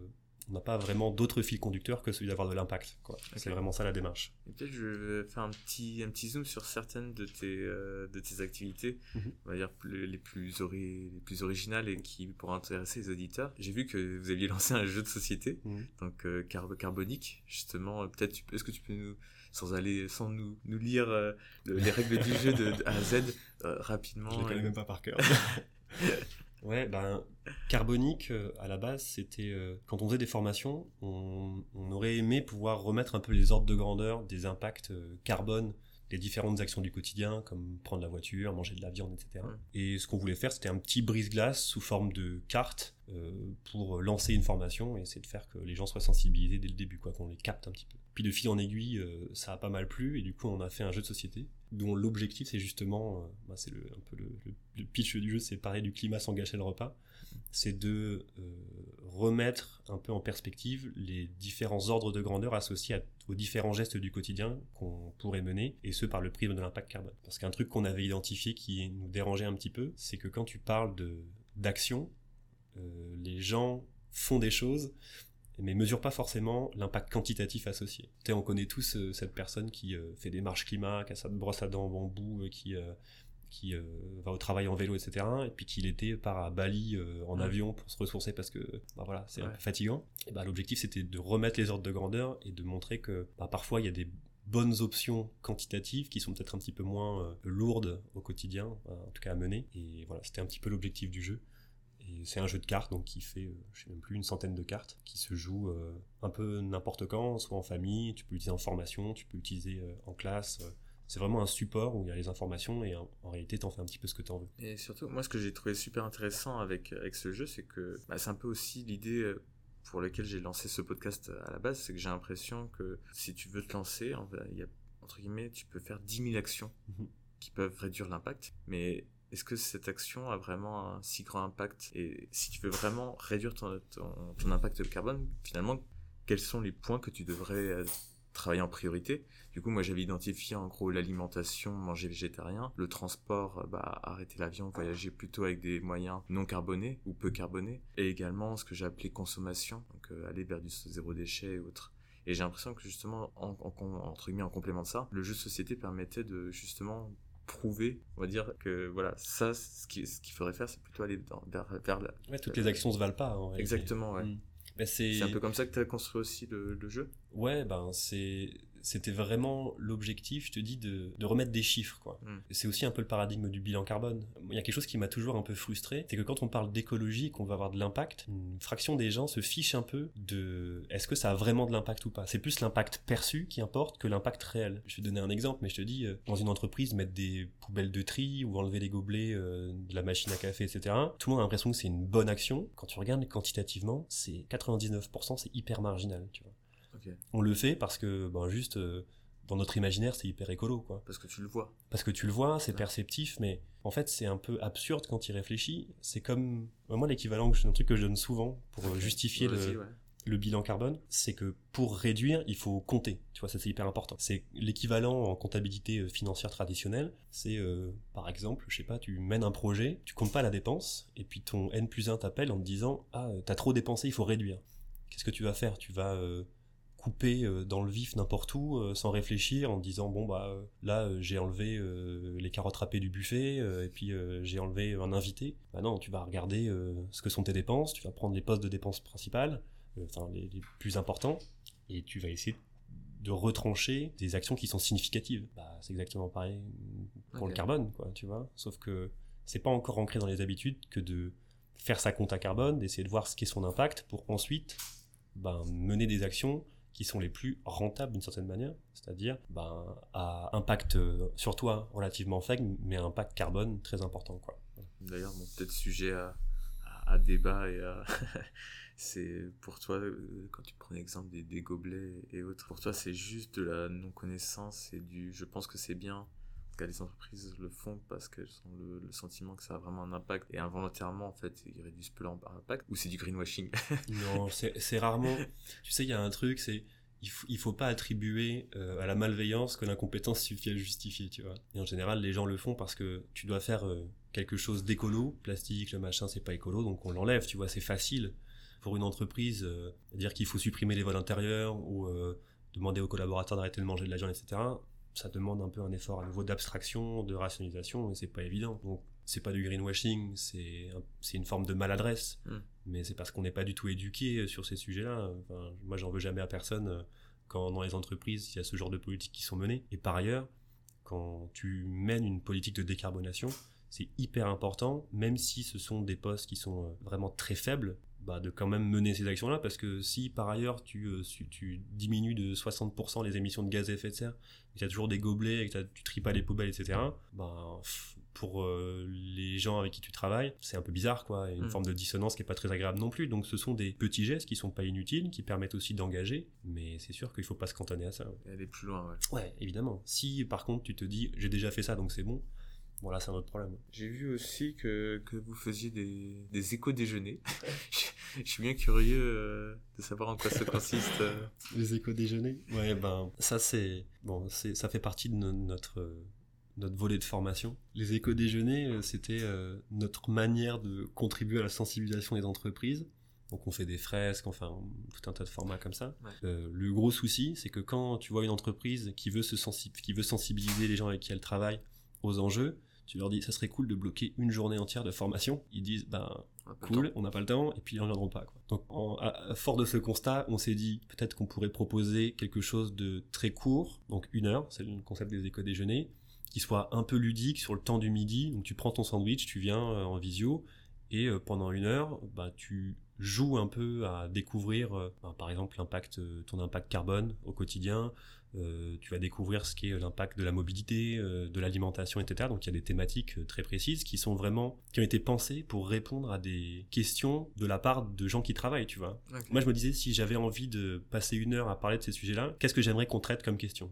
on n'a pas vraiment d'autre fil conducteur que celui d'avoir de l'impact. C'est vraiment ça la démarche. Peut-être je vais faire un petit, un petit zoom sur certaines de tes, de tes activités, mhm. on va dire les plus, les plus originales et qui pourraient intéresser les auditeurs. J'ai vu que vous aviez lancé un jeu de société, mhm. donc carbonique, justement. Peut-être, est-ce que tu peux nous sans aller, sans nous, nous lire euh, les règles du jeu de, A à Z euh, rapidement. Je les connais même pas par cœur. ouais, ben, Carbonique, euh, à la base, c'était quand on faisait des formations, on, on, aurait aimé pouvoir remettre un peu les ordres de grandeur des impacts carbone des différentes actions du quotidien, comme prendre la voiture, manger de la viande, etc. Et ce qu'on voulait faire, c'était un petit brise-glace sous forme de carte pour lancer une formation et essayer de faire que les gens soient sensibilisés dès le début, quoi, qu'on les capte un petit peu. Puis de fil en aiguille, euh, ça a pas mal plu et du coup on a fait un jeu de société dont l'objectif c'est justement, euh, bah, c'est un peu le, pitch du jeu, c'est parler du climat sans gâcher le repas, c'est de euh, remettre un peu en perspective les différents ordres de grandeur associés aux différents gestes du quotidien qu'on pourrait mener et ce par le prisme de l'impact carbone. Parce qu'un truc qu'on avait identifié qui nous dérangeait un petit peu, c'est que quand tu parles d'action, les gens font des choses mais mesure pas forcément l'impact quantitatif associé. Tu on connaît tous euh, cette personne qui euh, fait des marches climat, qui a sa brosse à dents en bambou, euh, qui qui va au travail en vélo, etc. Et puis qu'il était part à Bali en avion pour se ressourcer parce que bah voilà, c'est un peu fatigant. Et bah, l'objectif c'était de remettre les ordres de grandeur et de montrer que bah, parfois il y a des bonnes options quantitatives qui sont peut-être un petit peu moins lourdes au quotidien, en tout cas à mener. Et voilà, c'était un petit peu l'objectif du jeu. Et c'est un jeu de cartes donc qui fait, euh, je sais même plus, une centaine de cartes qui se joue euh, un peu n'importe quand, soit en famille, tu peux l'utiliser en formation, tu peux l'utiliser en classe. c'est vraiment un support où il y a les informations et en, réalité, t'en fais un petit peu ce que t'en veux. Et surtout, moi, ce que j'ai trouvé super intéressant avec, avec ce jeu, c'est que bah, c'est un peu aussi l'idée pour lequel j'ai lancé ce podcast à la base, c'est que j'ai l'impression que si tu veux te lancer, il y a, entre guillemets, tu peux faire 10 000 actions mhm. qui peuvent réduire l'impact, mais est-ce que cette action a vraiment un si grand impact? Et si tu veux vraiment réduire ton, impact carbone, finalement, quels sont les points que tu devrais euh, travailler en priorité? Du coup, moi, j'avais identifié en gros l'alimentation, manger végétarien, le transport, euh, bah, arrêter l'avion, voyager plutôt avec des moyens non carbonés ou peu carbonés, et également ce que j'ai appelé consommation, donc euh, aller vers du zéro déchet et autres. Et j'ai l'impression que justement, en, entre guillemets, en complément de ça, le jeu de société permettait de justement prouver, on va dire que voilà, ça, ce qu'il ce qu'il faudrait faire, c'est plutôt aller vers, vers la. Ouais, toutes les actions se valent pas. En Exactement, ouais. Mm. c'est un peu comme ça que tu as construit aussi le, le jeu? Ouais, ben c'est c'était vraiment l'objectif, je te dis, de, de, remettre des chiffres. quoi. Mm. C'est aussi un peu le paradigme du bilan carbone. Il y a quelque chose qui m'a toujours un peu frustré, c'est que quand on parle d'écologie et qu'on va avoir de l'impact, une fraction des gens se fiche un peu de est-ce que ça a vraiment de l'impact ou pas? C'est plus l'impact perçu qui importe que l'impact réel. Je vais donner un exemple, mais je te dis, euh, dans une entreprise, mettre des poubelles de tri ou enlever les gobelets euh, de la machine à café, etc. Tout le monde a l'impression que c'est une bonne action. Quand tu regardes quantitativement, c'est 99%, c'est hyper marginal, tu vois. On le fait parce que, ben, juste, euh, dans notre imaginaire, c'est hyper écolo, quoi. Parce que tu le vois. Parce que tu le vois, c'est perceptif, mais en fait, c'est un peu absurde quand tu y réfléchis. C'est comme, moi, l'équivalent, un truc que je donne souvent pour euh, justifier le, bilan carbone, c'est que pour réduire, il faut compter. Tu vois, ça c'est hyper important. C'est l'équivalent en comptabilité euh, financière traditionnelle. C'est, par exemple, je sais pas, tu mènes un projet, tu comptes pas la dépense, et puis ton N plus 1 t'appelle en te disant, ah, t'as trop dépensé, il faut réduire. Qu'est-ce que tu vas faire? Tu vas couper euh, dans le vif n'importe où euh, sans réfléchir en disant bon bah euh, là j'ai enlevé les carottes râpées du buffet et puis j'ai enlevé un invité. Bah non tu vas regarder ce que sont tes dépenses tu vas prendre les postes de dépenses principales enfin les, plus importants et tu vas essayer de retrancher des actions qui sont significatives. Bah c'est exactement pareil pour le carbone quoi tu vois. Sauf que c'est pas encore ancré dans les habitudes que de faire sa compte à carbone d'essayer de voir ce qu'est son impact pour ensuite ben, mener des actions qui sont les plus rentables d'une certaine manière, c'est-à-dire ben, à impact euh, sur toi relativement faible, mais à impact carbone très important. Quoi. D'ailleurs, mon peut-être sujet à, à, débat et c'est pour toi, euh, quand tu prends l'exemple des, des, gobelets et autres, pour toi c'est juste de la non-connaissance et du je pense que c'est bien les entreprises le font parce qu'elles ont le, sentiment que ça a vraiment un impact et involontairement en fait ils réduisent peu leur impact ou c'est du greenwashing. Non c'est rarement tu sais il y a un truc c'est il faut, faut pas attribuer euh, à la malveillance que l'incompétence suffit à justifier tu vois. Et en général les gens le font parce que tu dois faire euh, quelque chose d'écolo plastique le machin c'est pas écolo donc on l'enlève tu vois c'est facile pour une entreprise euh, dire qu'il faut supprimer les vols intérieurs ou demander aux collaborateurs d'arrêter de manger de la viande etc ça demande un peu un effort à nouveau d'abstraction, de rationalisation, et c'est pas évident. Donc, c'est pas du greenwashing, c'est une forme de maladresse, hmm. mais c'est parce qu'on n'est pas du tout éduqué sur ces sujets-là. Enfin, moi, j'en veux jamais à personne euh, quand dans les entreprises, il y a ce genre de politiques qui sont menées. Et par ailleurs, quand tu mènes une politique de décarbonation, c'est hyper important, même si ce sont des postes qui sont euh, vraiment très faibles, bah, de quand même mener ces actions-là, parce que si par ailleurs tu, euh, tu, diminues de 60% les émissions de gaz à effet de serre, et tu as toujours des gobelets, et que tu tries pas les poubelles, etc., bah, pour euh, les gens avec qui tu travailles, c'est un peu bizarre, quoi, une mm. forme de dissonance qui est pas très agréable non plus. Donc ce sont des petits gestes qui sont pas inutiles, qui permettent aussi d'engager, mais c'est sûr qu'il faut pas se cantonner à ça. Et aller plus loin, ouais. Ouais, évidemment. Si par contre tu te dis j'ai déjà fait ça donc c'est bon, voilà, c'est un autre problème. J'ai vu aussi que, que vous faisiez des, des éco-déjeuners. je, suis bien curieux euh, de savoir en quoi ça consiste. Euh. Les éco-déjeuners Ouais, ben, ça, c'est. Bon, c'est, ça fait partie de notre, notre volet de formation. Les éco-déjeuners, euh, c'était notre manière de contribuer à la sensibilisation des entreprises. Donc on fait des fresques, enfin tout un tas de formats comme ça. le gros souci, c'est que quand tu vois une entreprise qui veut, se qui veut sensibiliser les gens avec qui elle travaille aux enjeux, tu leur dis ça serait cool de bloquer une journée entière de formation, ils disent ben cool, on n'a pas le temps, et puis ils ne reviendront pas. Quoi. Donc, à, fort de ce constat, on s'est dit peut-être qu'on pourrait proposer quelque chose de très court, donc une heure, c'est le concept des éco-déjeuners, qui soit un peu ludique sur le temps du midi. Donc, tu prends ton sandwich, tu viens euh, en visio, et euh, pendant une heure, bah, tu joues un peu à découvrir, euh, bah, par exemple, l'impact, ton impact carbone au quotidien, euh, tu vas découvrir ce qu'est l'impact de la mobilité, euh, de l'alimentation, etc. Donc il y a des thématiques euh, très précises qui sont vraiment, qui ont été pensées pour répondre à des questions de la part de gens qui travaillent, tu vois. Moi je me disais, si j'avais envie de passer une heure à parler de ces sujets-là, qu'est-ce que j'aimerais qu'on traite comme question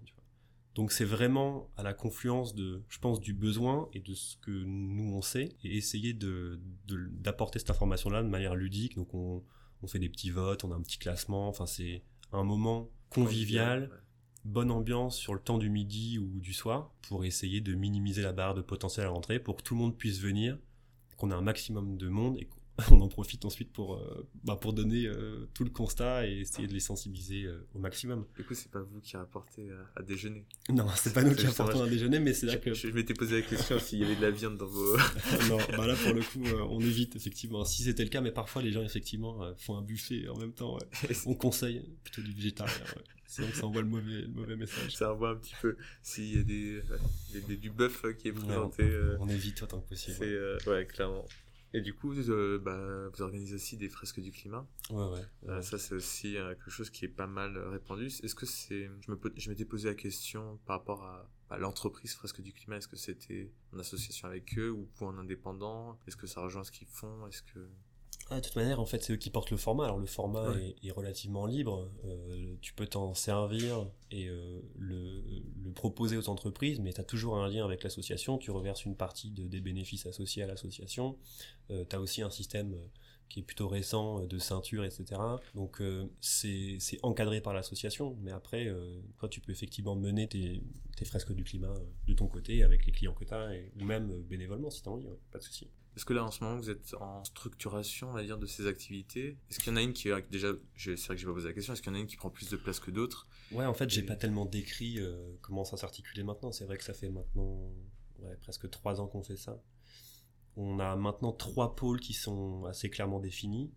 donc c'est vraiment à la confluence de, je pense, du besoin et de ce que nous on sait, et essayer de, d'apporter cette information-là de manière ludique. Donc on, on, fait des petits votes, on a un petit classement. Enfin c'est un moment convivial bonne ambiance sur le temps du midi ou du soir pour essayer de minimiser la barre de potentiel à l'entrée pour que tout le monde puisse venir, qu'on ait un maximum de monde et on en profite ensuite pour, euh, bah pour donner euh, tout le constat et essayer de les sensibiliser euh, au maximum. Du coup, c'est pas vous qui rapportez à, déjeuner Non, c'est pas nous qui apportons à déjeuner, mais c'est là que. Je, m'étais posé la question s'il y avait de la viande dans vos. non, bah là pour le coup, on évite effectivement. Si c'était le cas, mais parfois les gens effectivement font un buffet en même temps. on conseille plutôt du végétarien. Sinon, ça envoie le mauvais, le mauvais message. Ça envoie un petit peu. S'il y a des, des, du bœuf qui est présenté. on, évite autant que possible. C'est, ouais, clairement. Et du coup, euh, bah, vous organisez aussi des fresques du climat. Ouais, ouais. Euh, ça, c'est aussi euh, quelque chose qui est pas mal répandu. Est-ce que c'est. Je, m'étais posé la question par rapport à, l'entreprise Fresque du climat. Est-ce que c'était en association avec eux ou pour un indépendant? Est-ce que ça rejoint ce qu'ils font? Est-ce que. Ah, de toute manière, en fait, c'est eux qui portent le format. Alors, le format est, relativement libre. Euh, tu peux t'en servir et euh, le, le, proposer aux entreprises, mais tu as toujours un lien avec l'association. Tu reverses une partie de, des bénéfices associés à l'association. Euh, tu as aussi un système euh, qui est plutôt récent de ceinture, etc. Donc, c'est encadré par l'association. Mais après, toi, tu peux effectivement mener tes, tes fresques du climat de ton côté avec les clients que tu as, ou même bénévolement si tu as envie. pas de souci. Est-ce que là, en ce moment, vous êtes en structuration, on va dire, de ces activités? Est-ce qu'il y en a une qui, déjà, c'est vrai que j'ai pas posé la question, est-ce qu'il y en a une qui prend plus de place que d'autres? Ouais, en fait, j'ai pas tellement décrit euh, comment ça s'articulait maintenant. C'est vrai que ça fait maintenant presque trois ans qu'on fait ça. On a maintenant trois pôles qui sont assez clairement définis.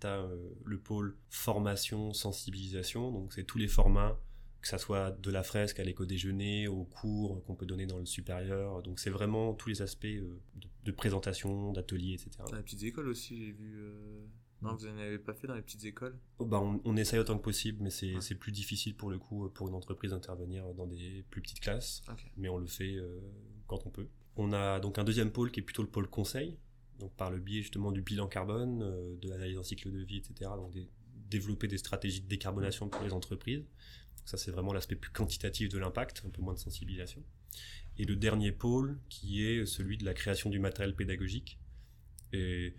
Tu as euh, le pôle formation, sensibilisation, donc c'est tous les formats que ça soit de la fresque à l'éco-déjeuner, aux cours qu'on peut donner dans le supérieur. Donc c'est vraiment tous les aspects euh, de, présentation, d'atelier, etc. Dans les petites écoles aussi, j'ai vu... Euh, non, vous n'en avez pas fait dans les petites écoles? Oh, bah, on, on, essaye autant que possible, mais c'est plus difficile pour le coup pour une entreprise d'intervenir dans des plus petites classes. Mais on le fait euh, quand on peut. On a donc un deuxième pôle qui est plutôt le pôle conseil, donc par le biais justement du bilan carbone, de l'analyse en cycle de vie, etc. Donc développer des stratégies de décarbonation pour les entreprises. Ça, c'est vraiment l'aspect plus quantitatif de l'impact, un peu moins de sensibilisation. Et le dernier pôle, qui est celui de la création du matériel pédagogique. Et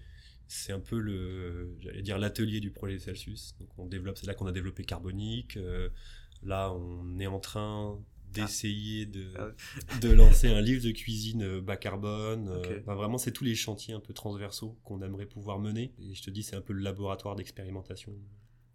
c'est un peu le, j'allais dire, l'atelier du projet Celsius. Donc, on développe, c'est là qu'on a développé Carbonique. Euh, là, on est en train d'essayer de, ah de lancer un livre de cuisine euh, bas carbone. Euh, vraiment, c'est tous les chantiers un peu transversaux qu'on aimerait pouvoir mener. Et je te dis, c'est un peu le laboratoire d'expérimentation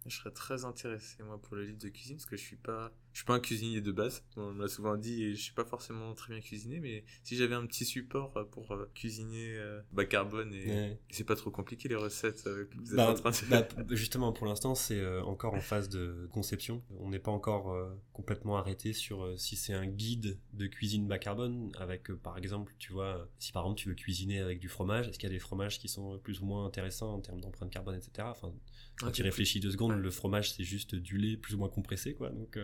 je serais très intéressé, moi, pour le livre de cuisine, parce que je suis pas, je suis pas un cuisinier de base. On m'a souvent dit, et je suis pas forcément très bien cuisiné, mais si j'avais un petit support euh, pour euh, cuisiner euh, bas carbone et, c'est pas trop compliqué les recettes que vous êtes bah, en train de bah, Justement, pour l'instant, c'est encore en phase de conception. On n'est pas encore complètement arrêté sur si c'est un guide de cuisine bas carbone avec, par exemple, tu vois, si par exemple tu veux cuisiner avec du fromage, est-ce qu'il y a des fromages qui sont plus ou moins intéressants en termes d'empreinte carbone, etc. Enfin, quand tu réfléchis deux secondes, le fromage c'est juste du lait plus ou moins compressé, quoi. Donc,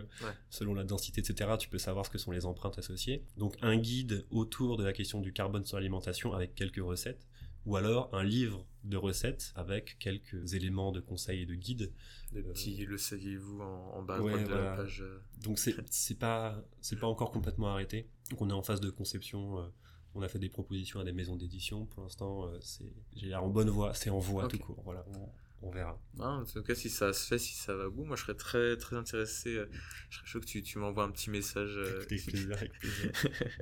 selon la densité, etc., tu peux savoir ce que sont les empreintes associées. Donc, un guide autour de la question du carbone sur l'alimentation avec quelques recettes, ou alors un livre de recettes avec quelques éléments de conseils et de guide. Des euh, petits, le saviez-vous en, bas de la page. Euh. Donc, c'est pas, c'est pas encore complètement arrêté. Donc, on est en phase de conception. On a fait des propositions à des maisons d'édition. Pour l'instant, c'est, j'ai l'air en bonne voie. C'est en voie tout court. Voilà on verra. en tout cas, si ça se fait, si ça va au bout, moi je serais très très intéressé. Euh, je serais chaud que tu, tu m'envoies un petit message. Euh, avec plaisir,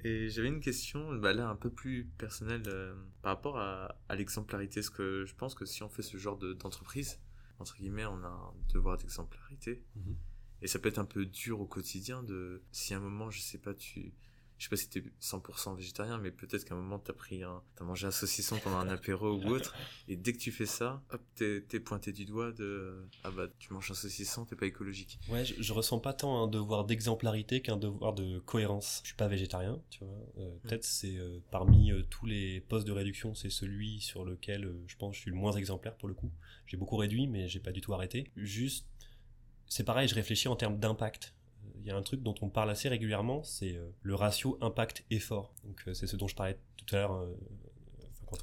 Et j'avais une question, bah là un peu plus personnelle, euh, par rapport à, à l'exemplarité. Parce que je pense que si on fait ce genre d'entreprise, entre guillemets, on a un devoir d'exemplarité. Mhm. Et ça peut être un peu dur au quotidien de, si à un moment, je sais pas, tu, je sais pas si t'es 100% végétarien, mais peut-être qu'à un moment t'as pris un, t'as mangé un saucisson pendant un apéro ou autre, et dès que tu fais ça, hop, t'es, t'es pointé du doigt de, ah bah, tu manges un saucisson, t'es pas écologique. Ouais, je, je ressens pas tant un devoir d'exemplarité qu'un devoir de cohérence. Je suis pas végétarien, tu vois. Euh, Mm. Peut-être c'est euh, parmi euh, tous les postes de réduction, c'est celui sur lequel je pense que je suis le moins exemplaire pour le coup. J'ai beaucoup réduit, mais j'ai pas du tout arrêté. Juste, c'est pareil, je réfléchis en termes d'impact. Il y a un truc dont on parle assez régulièrement, c'est euh, le ratio impact-effort. Donc euh, c'est ce dont je parlais tout à l'heure. euh,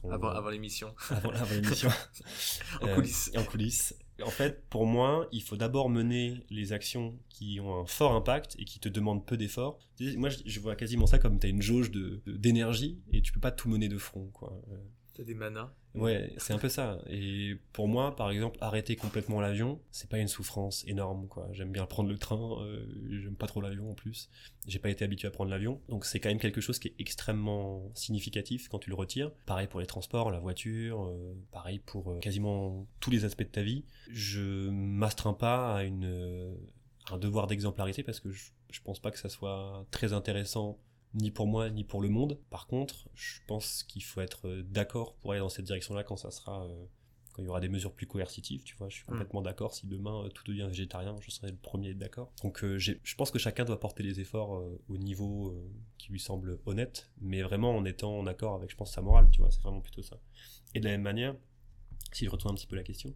on- Avant, avant l'émission. avant, avant l'émission. En coulisses. en coulisses. En fait, pour moi, il faut d'abord mener les actions qui ont un fort impact et qui te demandent peu d'efforts. Moi, je, vois quasiment ça comme tu as une jauge de- de- d'énergie et tu peux pas tout mener de front. Quoi. Des manas. Ouais, c'est un peu ça. Et pour moi, par exemple, arrêter complètement l'avion, c'est pas une souffrance énorme, quoi. J'aime bien prendre le train, euh, j'aime pas trop l'avion en plus. J'ai pas été habitué à prendre l'avion, donc c'est quand même quelque chose qui est extrêmement significatif quand tu le retires. Pareil pour les transports, la voiture, euh, pareil pour euh, quasiment tous les aspects de ta vie. Je m'astreins pas à une un devoir d'exemplarité parce que je, je pense pas que ça soit très intéressant ni pour moi ni pour le monde. Par contre, je pense qu'il faut être euh, d'accord pour aller dans cette direction-là quand ça sera euh, quand il y aura des mesures plus coercitives, tu vois, je suis complètement d'accord. Si demain euh, tout devient végétarien, je serai le premier d'accord. Donc euh, je pense que chacun doit porter les efforts euh, au niveau qui lui semble honnête, mais vraiment en étant en accord avec, je pense, sa morale, tu vois, c'est vraiment plutôt ça. Et de la même manière, si je retourne un petit peu la question,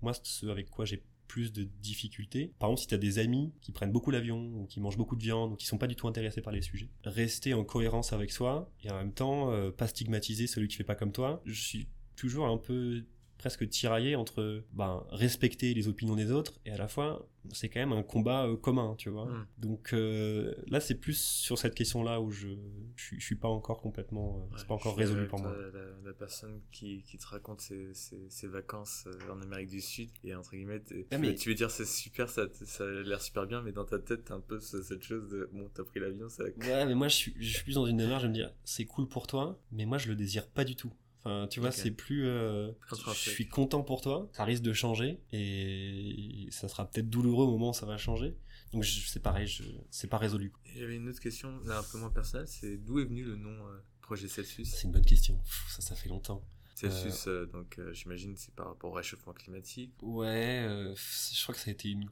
moi, ce avec quoi j'ai plus de difficultés. Par exemple, si tu des amis qui prennent beaucoup l'avion, ou qui mangent beaucoup de viande, ou qui sont pas du tout intéressés par les sujets, rester en cohérence avec soi, et en même temps, euh, pas stigmatiser celui qui fait pas comme toi. Je suis toujours un peu presque tiraillé entre ben, respecter les opinions des autres et à la fois c'est quand même un combat euh, commun tu vois Mm. donc euh, là c'est plus sur cette question là où je je, suis- je suis pas encore complètement euh, c'est pas encore résolu pour moi La, la personne qui, qui te raconte ses, ses, ses vacances en Amérique du Sud et entre guillemets, Ah, tu, mais- tu veux dire c'est super, ça, ça a l'air super bien, mais dans ta tête t'as un peu ce- cette chose de bon t'as pris l'avion, ça. Ouais, mais moi je suis, je suis plus dans une démarche de me dire c'est cool pour toi, mais moi je le désire pas du tout. Enfin, tu vois, c'est plus. euh, je suis content pour toi, ça risque de changer et ça sera peut-être douloureux au moment où ça va changer. Donc c'est pareil, je, c'est pas résolu. J'avais une autre question, là un peu moins personnelle, c'est d'où est venu le nom euh, Projet Celsius? C'est une bonne question. Ça, ça fait longtemps. Celsius, euh, donc j'imagine c'est par rapport au réchauffement climatique. Ouais, je crois que ça a été une.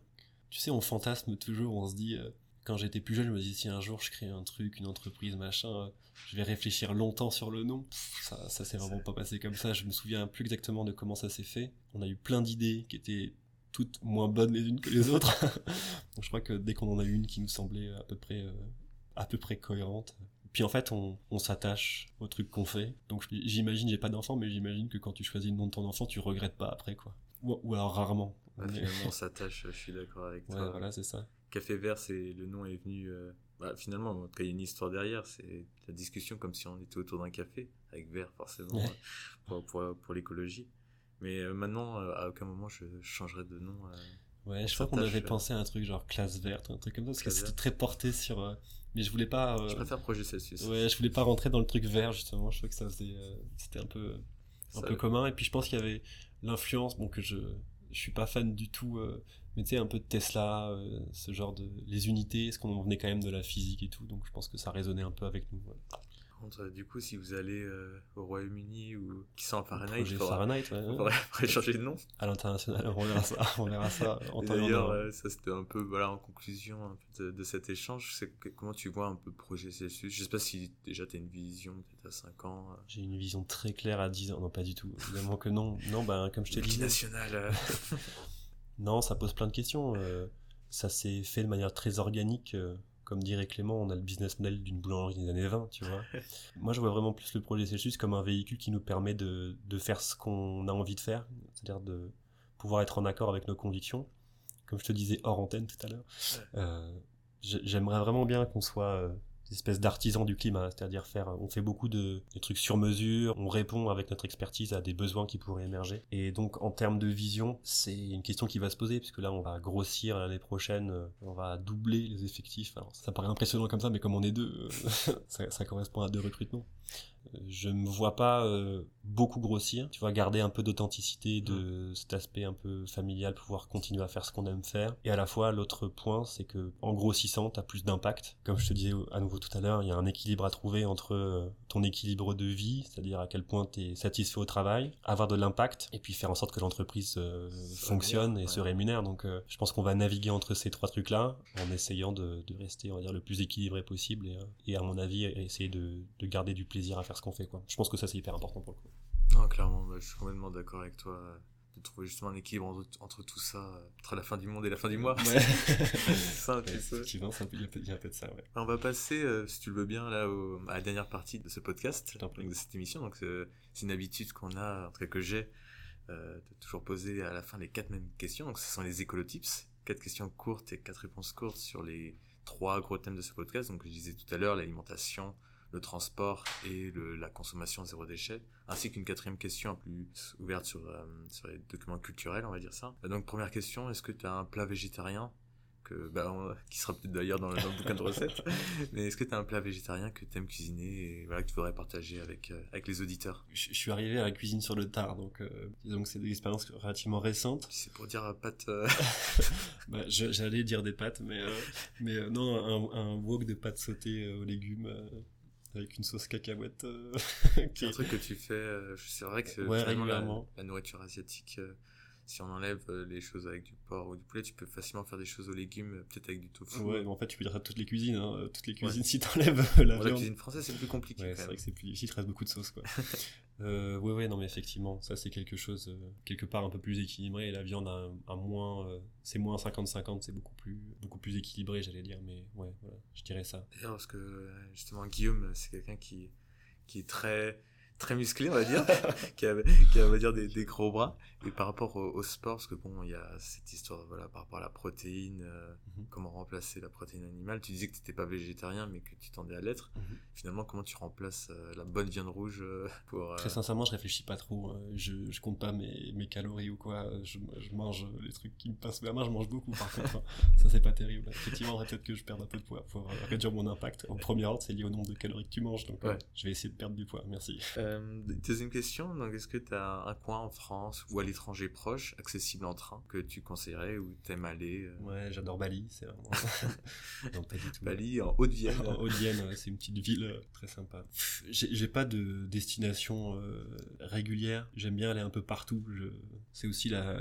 Tu sais, on fantasme toujours, on se dit. Euh, quand j'étais plus jeune, je me disais si un jour je crée un truc, une entreprise, machin, euh, je vais réfléchir longtemps sur le nom. Ça, ça s'est vraiment pas passé comme ça. Je me souviens plus exactement de comment ça s'est fait. On a eu plein d'idées qui étaient toutes moins bonnes les unes que les autres. Donc je crois que dès qu'on en a une qui nous semblait à peu près, euh, à peu près cohérente. Puis en fait, on, on s'attache au truc qu'on fait. Donc j'imagine, j'ai pas d'enfant, mais j'imagine que quand tu choisis le nom de ton enfant, tu regrettes pas après, quoi. Ou, ou alors rarement. Mais- finalement on s'attache, je suis d'accord avec Ouais, toi. voilà, c'est ça. Café Vert, c'est le nom est venu. euh, bah, finalement, en tout cas, il y a une histoire derrière. C'est la discussion comme si on était autour d'un café avec Vert forcément Ouais. pour, pour, pour l'écologie. Mais euh, maintenant, euh, à aucun moment, je, changerai de nom. Ouais, je crois qu'on avait pensé à un truc genre classe verte, un truc comme ça, parce que c'était très porté sur. Euh, Mais je voulais pas. euh, Je préfère Projet Celsius. Ouais, je voulais pas rentrer dans le truc vert justement. Je trouvais que ça faisait, euh, c'était un peu, un Ça- peu commun. Et puis je pense qu'il y avait l'influence, bon que je, je suis pas fan du tout, euh, mais tu sais un peu de Tesla, euh, ce genre de, les unités, ce qu'on venait quand même de la physique et tout. Donc je pense que ça résonnait un peu avec nous. ouais. Par contre, du coup, si vous allez euh, au Royaume-Uni ou qui sont en Fahrenheit, il faudra, Fahrenheit, ouais, ouais. changer de nom. à l'international, on verra ça, on verra ça D'ailleurs, euh, ça c'était un peu voilà en conclusion un peu de, de cet échange. C'est comment tu vois un peu Projet Celsius? Je sais pas si déjà tu as une vision peut-être à 5 ans. euh, J'ai une vision très claire à 10 ans. Non, pas du tout. Évidemment que non. Non, ben, comme je te dis. multinationale. euh, Non, ça pose plein de questions. ça s'est fait de manière très organique. Euh, comme dirait Clément, on a le business model d'une boulangerie des années 20, tu vois. Moi, je vois vraiment plus le projet Celsius comme un véhicule qui nous permet de, de faire ce qu'on a envie de faire, c'est-à-dire de pouvoir être en accord avec nos convictions. Comme je te disais hors antenne tout à l'heure, euh, j'ai- j'aimerais vraiment bien qu'on soit des espèces d'artisans du climat, c'est-à-dire faire, on fait beaucoup de, trucs sur mesure, on répond avec notre expertise à des besoins qui pourraient émerger. Et donc en termes de vision, c'est une question qui va se poser, puisque là on va grossir l'année prochaine, euh, on va doubler les effectifs. Alors ça paraît impressionnant comme ça, mais comme on est deux, euh, ça correspond à deux recrutements. Je me vois pas euh, beaucoup grossir. Tu vois, garder un peu d'authenticité, de cet aspect un peu familial, pouvoir continuer à faire ce qu'on aime faire. Et à la fois, l'autre point, c'est que en grossissant, t'as plus d'impact. Comme je te disais à nouveau tout à l'heure, il y a un équilibre à trouver entre euh, ton équilibre de vie, c'est-à-dire à quel point tu es satisfait au travail, avoir de l'impact, et puis faire en sorte que l'entreprise euh, fonctionne et se rémunère. Donc, je pense qu'on va naviguer entre ces trois trucs-là en essayant de, de, rester, on va dire, le plus équilibré possible et, et à mon avis, essayer de, de garder du plaisir à faire ce qu'on fait. Quoi. Je pense que ça, c'est hyper important pour le coup. Non, clairement, bah, je suis complètement d'accord avec toi euh, de trouver justement un équilibre entre, tout ça, euh, entre la fin du monde et la fin du mois. Ouais. c'est ça, il y, a un peu de ça, ouais. On va passer, euh, si tu le veux bien, là, à la dernière partie de ce podcast, de cette émission. Donc, c'est une habitude qu'on a, en tout cas que j'ai, de toujours poser à la fin les quatre mêmes questions. Donc, ce sont les écolotips. Quatre questions courtes et quatre réponses courtes sur les trois gros thèmes de ce podcast. Donc, je disais tout à l'heure, l'alimentation, le transport et la consommation zéro déchet, ainsi qu'une quatrième question plus ouverte sur, euh, sur les documents culturels, on va dire ça. Donc première question, est-ce que tu as un plat végétarien que, bah, qui sera peut-être d'ailleurs dans, le bouquin de recettes, mais est-ce que tu as un plat végétarien que tu aimes cuisiner et voilà, que tu voudrais partager avec, euh, avec les auditeurs? Je, suis arrivé à la cuisine sur le tard, donc euh, disons que c'est des expériences relativement récentes. C'est pour dire pâtes... bah, J'allais dire des pâtes, mais, mais non, un, un wok de pâtes sautées aux légumes avec une sauce cacahuète. Euh, c'est un truc que tu fais. Euh, c'est vrai que ouais. La, nourriture asiatique, euh, si on enlève les choses avec du porc ou du poulet, tu peux facilement faire des choses aux légumes, peut-être avec du tofu. Ouais, mais en fait, tu peux dire à toutes les cuisines, hein, toutes les cuisines si t'enlèves la La cuisine française, c'est plus compliqué. Ouais, c'est vrai que c'est plus difficile, il reste beaucoup de sauce, quoi. Euh, ouais, non, mais effectivement, ça c'est quelque chose euh, quelque part un peu plus équilibré. La viande a un, moins, euh, c'est moins 50-50, c'est beaucoup plus, beaucoup plus équilibré, j'allais dire, mais ouais, voilà, je dirais ça. Parce que justement, Guillaume, c'est quelqu'un qui, qui est très, très musclé, on va dire, qui, a, qui a, on va dire, des, des gros bras. Et par rapport au, sport, parce que bon, il y a cette histoire, voilà, par rapport à la protéine, euh, mhm. comment remplacer la protéine animale. Tu disais que tu n'étais pas végétarien, mais que tu tendais à l'être. Mhm. Finalement, comment tu remplaces euh, la bonne viande rouge euh, pour... Très sincèrement, je réfléchis pas trop. Je, je compte pas mes, mes calories ou quoi. Je, je, mange les trucs qui me passent la main, je mange beaucoup par contre. Hein. Ça, c'est pas terrible. Effectivement, peut-être que je perde un peu de poids pour réduire mon impact. Au premier ordre, c'est lié au nombre de calories que tu manges. Donc, je vais essayer de perdre du poids. Merci. Deuxième question, donc est-ce que tu as un coin en France ou à l'étranger proche, accessible en train, que tu conseillerais ou t'aimes aller euh? Ouais, j'adore Bali, c'est vraiment... non, pas du tout. Bali, en Haute-Vienne. en Haute-Vienne, c'est une petite ville euh, très sympa. J'ai pas de destination euh, régulière, j'aime bien aller un peu partout. Je... C'est aussi la,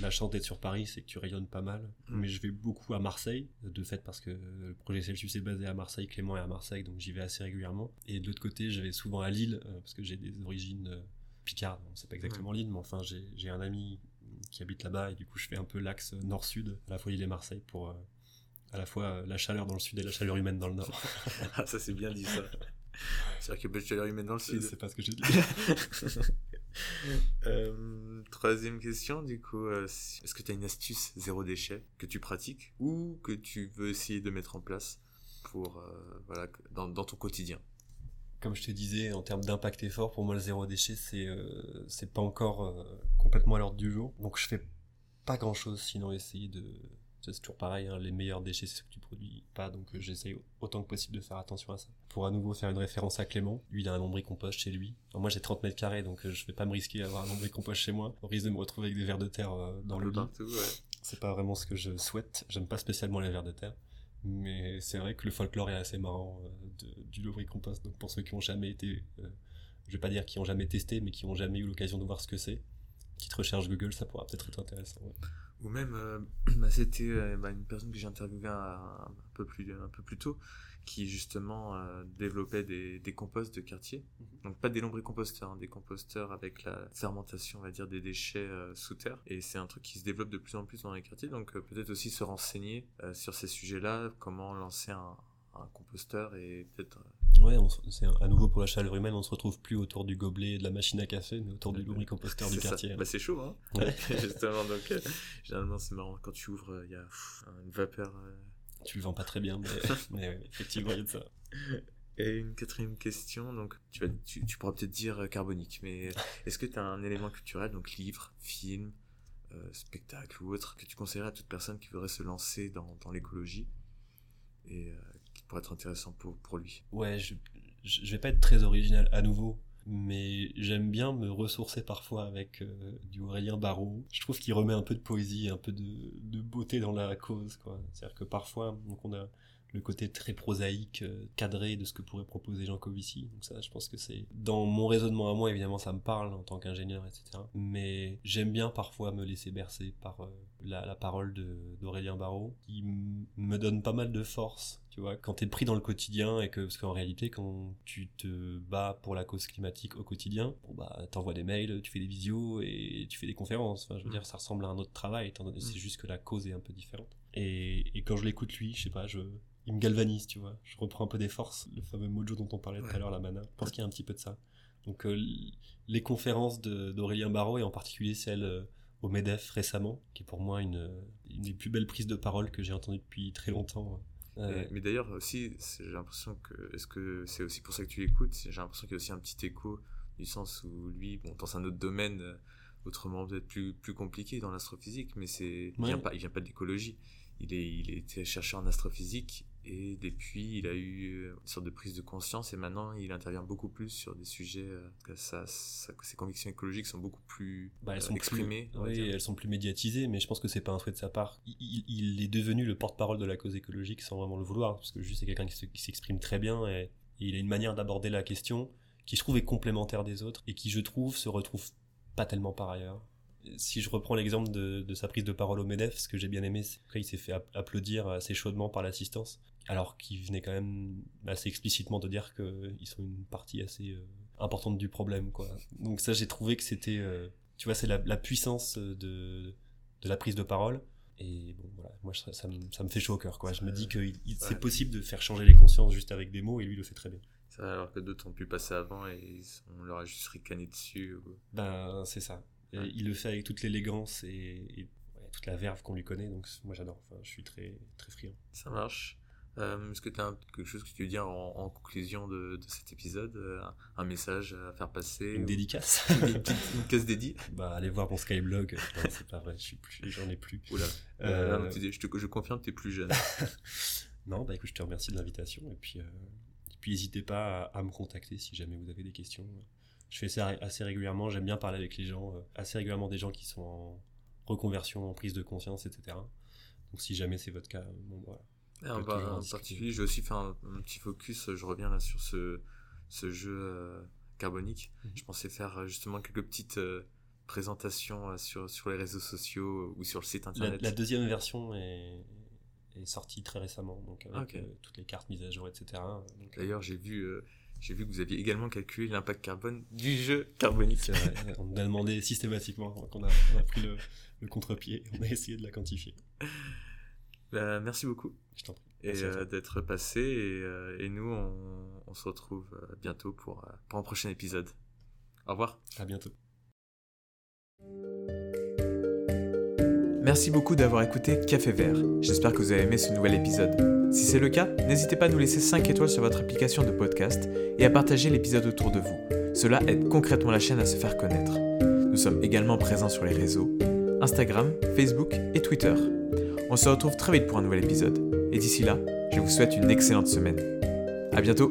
la chance d'être sur Paris, c'est que tu rayonnes pas mal. Mm. Mais je vais beaucoup à Marseille, de fait parce que le projet Celsius est basé à Marseille, Clément est à Marseille, donc j'y vais assez régulièrement. Et de l'autre côté, je vais souvent à Lille, parce que j'ai des origines Picard, c'est pas exactement l'île, mais enfin j'ai un ami qui habite là-bas et du coup je fais un peu l'axe nord-sud, à la fois l'île et Marseille pour euh, à la fois la chaleur dans le sud et la chaleur humaine dans le nord. ah, ça c'est bien dit ça. C'est vrai pas de chaleur humaine dans le sud. C'est pas ce que j'ai dit. euh, troisième question, du coup, euh, est-ce que tu as une astuce zéro déchet que tu pratiques ou que tu veux essayer de mettre en place pour euh, voilà dans, ton quotidien? Comme je te disais, en termes d'impact effort, pour moi, le zéro déchet, c'est c'est pas encore complètement à l'ordre du jour. Donc, je fais pas grand chose sinon essayer de. C'est toujours pareil, hein, les meilleurs déchets, c'est ce que tu produis pas, donc euh, j'essaye autant que possible de faire attention à ça. Pour à nouveau faire une référence à Clément, lui, il a un lombricompost chez lui. moi, j'ai 30 mètres carrés, donc je vais pas me risquer à avoir un lombricompost chez moi. Au risque de me retrouver avec des vers de terre dans le lit. C'est pas vraiment ce que je souhaite. J'aime pas spécialement les vers de terre. Mais c'est vrai que le folklore est assez marrant euh, de, du lombricompost. Donc pour ceux qui ont jamais été, euh, je vais pas dire qui ont jamais testé, mais qui ont jamais eu l'occasion de voir ce que c'est, petite recherche Google, ça pourra peut-être être intéressant. Ou même, euh, bah, c'était bah, une personne que j'ai interviewée un, un, peu plus un peu plus tôt, qui justement euh, développait des, des composts de quartier. Mhm. Donc pas des lombricomposteurs, hein, des composteurs avec la fermentation, on va dire, des déchets euh, sous terre. Et c'est un truc qui se développe de plus en plus dans les quartiers. Donc euh, peut-être aussi se renseigner sur ces sujets-là, comment lancer un, un composteur et peut-être... Ouais, c'est à nouveau pour la chaleur humaine, on se retrouve plus autour du gobelet et de la machine à café, mais autour du lombricomposteur du quartier. Bah, c'est chaud, hein. Justement, donc généralement c'est marrant, quand tu ouvres, il y a une vapeur tu le vends pas très bien, mais, effectivement, il y a de ça. Et une quatrième question, donc tu, vas, tu, pourras peut-être dire euh, carbonique, mais est-ce que tu as un élément culturel, donc livre, film, euh, spectacle ou autre, que tu conseillerais à toute personne qui voudrait se lancer dans, dans l'écologie? Et euh, pourrait être intéressant pour, pour lui Ouais, je, je vais pas être très original à nouveau, mais j'aime bien me ressourcer parfois avec euh, du Aurélien Barraud. Je trouve qu'il remet un peu de poésie, un peu de, de beauté dans la cause. C'est-à-dire que parfois, donc on a le côté très prosaïque, euh, cadré de ce que pourrait proposer Jean Covici. Donc ça, je pense que c'est dans mon raisonnement à moi, évidemment, ça me parle en tant qu'ingénieur, etc. Mais j'aime bien parfois me laisser bercer par euh, la, parole d'Aurélien Barraud, qui me donne pas mal de force. Tu vois, quand t'es pris dans le quotidien et que, parce qu'en réalité, quand tu te bats pour la cause climatique au quotidien, bon bah, t'envoies des mails, tu fais des visios et tu fais des conférences. Enfin, je veux mm. dire, ça ressemble à un autre travail, étant donné, c'est mm. juste que la cause est un peu différente. Et, et quand je l'écoute lui, je sais pas, je, il me galvanise, tu vois. Je reprends un peu des forces, le fameux mojo dont on parlait tout à l'heure, la mana. Je pense qu'il y a un petit peu de ça. Donc euh, les conférences d'Aurélien Barraud, et en particulier celle euh, au MEDEF récemment, qui est pour moi une, une des plus belles prises de parole que j'ai entendues depuis très longtemps. Euh, mais, d'ailleurs aussi, j'ai l'impression que, est-ce que c'est aussi pour ça que tu l'écoutes? J'ai l'impression qu'il y a aussi un petit écho, du sens où lui, bon, dans un autre domaine, autrement peut-être plus, plus compliqué dans l'astrophysique, mais c'est, il vient pas, il vient pas de l'écologie. Il est, il était chercheur en astrophysique et depuis, il a eu euh, une sorte de prise de conscience et maintenant, il intervient beaucoup plus sur des sujets. Euh, ça, ses convictions écologiques sont beaucoup plus bah, elles sont euh, exprimées. oui, elles sont plus médiatisées, mais je pense que c'est pas un souhait de sa part. Il, est devenu le porte-parole de la cause écologique sans vraiment le vouloir, parce que juste c'est quelqu'un qui s'exprime très bien et, il a une manière d'aborder la question qui je trouve est complémentaire des autres et qui je trouve se retrouve pas tellement par ailleurs si je reprends l'exemple de, de, sa prise de parole au MEDEF, ce que j'ai bien aimé, c'est qu'il s'est fait applaudir assez chaudement par l'assistance alors qu'il venait quand même assez explicitement de dire qu'ils sont une partie assez euh, importante du problème quoi. Donc ça j'ai trouvé que c'était euh, tu vois c'est la, puissance de, de la prise de parole. Et bon voilà moi ça, me, ça me fait chaud au cœur quoi. Je me dis que c'est possible de faire changer les consciences juste avec des mots et lui le fait très bien. Ça, alors que d'autres ont pu passer avant et on leur a juste ricané dessus ben c'est ça il le fait avec toute l'élégance et, toute la verve qu'on lui connaît donc moi j'adore enfin je suis très très friand ça marche euh, Est-ce que tu as quelque chose que tu veux dire en, conclusion de, cet épisode euh, un, message à faire passer Une dédicace Une, une case dédiée? Bah, allez voir mon Skyblog. c'est pas vrai, j'en ai plus. Oula. Euh, je, te, je confirme que tu es plus jeune. non, bah écoute, je te remercie de l'invitation. Et puis, puis n'hésitez pas à, me contacter si jamais vous avez des questions. Je fais ça assez régulièrement. J'aime bien parler avec les gens, assez régulièrement des gens qui sont en reconversion, en prise de conscience, etc. Donc si jamais c'est votre cas, bon voilà en, particulier, j'ai aussi fait un, petit focus, je reviens là sur ce, ce jeu euh, carbonique. Mhm. Je pensais faire euh, justement quelques petites euh, présentations sur, sur les réseaux sociaux ou sur le site internet. La, deuxième version est, est, sortie très récemment, donc avec toutes les cartes mises à jour, etc. D'ailleurs, j'ai vu j'ai vu que vous aviez également calculé l'impact carbone du jeu carbonique. on nous a demandé systématiquement, donc on a, on a pris le, le contre-pied, on a essayé de la quantifier. Bah, merci beaucoup. Je t'en prie. Et euh, d'être passé. Et, euh, et nous, on, on, se retrouve euh, bientôt pour, pour un prochain épisode. Au revoir. À bientôt. Merci beaucoup d'avoir écouté Café Vert. J'espère que vous avez aimé ce nouvel épisode. Si c'est le cas, n'hésitez pas à nous laisser 5 étoiles sur votre application de podcast et à partager l'épisode autour de vous. Cela aide concrètement la chaîne à se faire connaître. Nous sommes également présents sur les réseaux Instagram, Facebook et Twitter. On se retrouve très vite pour un nouvel épisode. Et d'ici là, je vous souhaite une excellente semaine. A bientôt